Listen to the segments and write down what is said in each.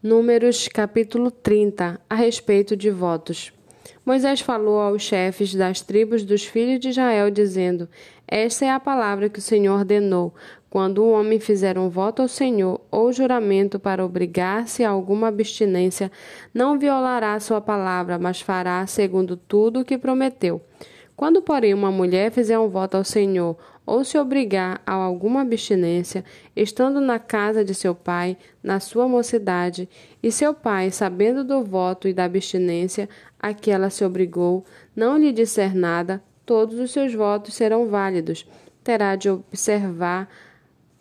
Números capítulo 30 a respeito de votos. Moisés falou aos chefes das tribos dos filhos de Israel, dizendo: Esta é a palavra que o Senhor ordenou. Quando um homem fizer um voto ao Senhor ou juramento para obrigar-se a alguma abstinência, não violará sua palavra, mas fará segundo tudo o que prometeu. Quando, porém, uma mulher fizer um voto ao Senhor ou se obrigar a alguma abstinência, estando na casa de seu pai, na sua mocidade, e seu pai, sabendo do voto e da abstinência a que ela se obrigou, não lhe disser nada, todos os seus votos serão válidos. Terá de observar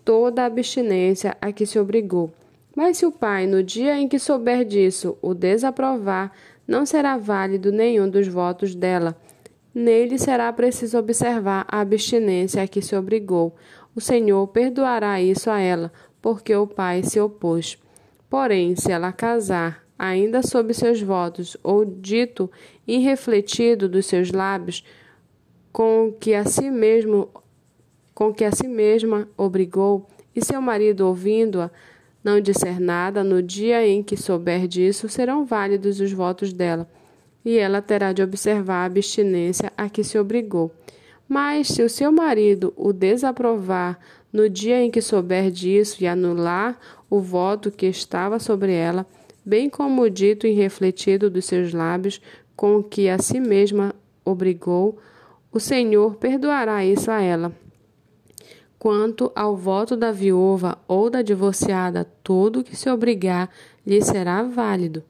toda a abstinência a que se obrigou. Mas se o pai, no dia em que souber disso, o desaprovar, não será válido nenhum dos votos dela Nele será preciso observar a abstinência a que se obrigou. O Senhor perdoará isso a ela, porque o pai se opôs. Porém, se ela casar, ainda sob seus votos, ou dito irrefletido dos seus lábios, com que a si mesmo com que a si mesma obrigou, e seu marido ouvindo-a não disser nada, no dia em que souber disso, serão válidos os votos dela e ela terá de observar a abstinência a que se obrigou. Mas se o seu marido o desaprovar no dia em que souber disso e anular o voto que estava sobre ela, bem como o dito e refletido dos seus lábios, com que a si mesma obrigou, o Senhor perdoará isso a ela. Quanto ao voto da viúva ou da divorciada, tudo que se obrigar lhe será válido.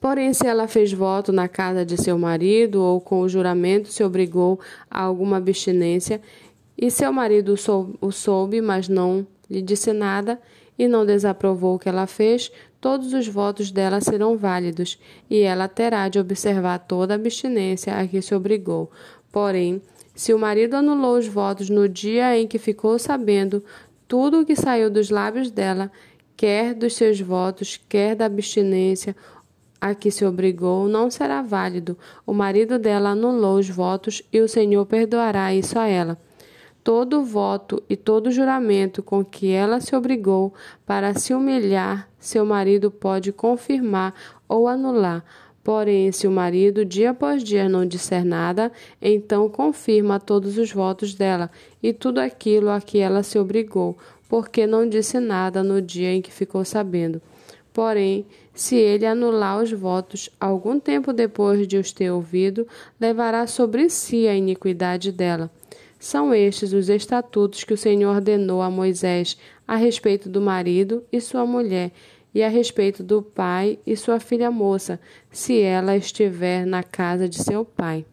Porém, se ela fez voto na casa de seu marido ou com o juramento se obrigou a alguma abstinência, e seu marido o soube, mas não lhe disse nada e não desaprovou o que ela fez, todos os votos dela serão válidos, e ela terá de observar toda a abstinência a que se obrigou. Porém, se o marido anulou os votos no dia em que ficou sabendo tudo o que saiu dos lábios dela, quer dos seus votos, quer da abstinência, a que se obrigou não será válido. O marido dela anulou os votos e o Senhor perdoará isso a ela. Todo voto e todo juramento com que ela se obrigou para se humilhar, seu marido pode confirmar ou anular. Porém, se o marido dia após dia não disser nada, então confirma todos os votos dela e tudo aquilo a que ela se obrigou, porque não disse nada no dia em que ficou sabendo. Porém, se ele anular os votos algum tempo depois de os ter ouvido, levará sobre si a iniquidade dela. São estes os estatutos que o Senhor ordenou a Moisés a respeito do marido e sua mulher, e a respeito do pai e sua filha moça, se ela estiver na casa de seu pai.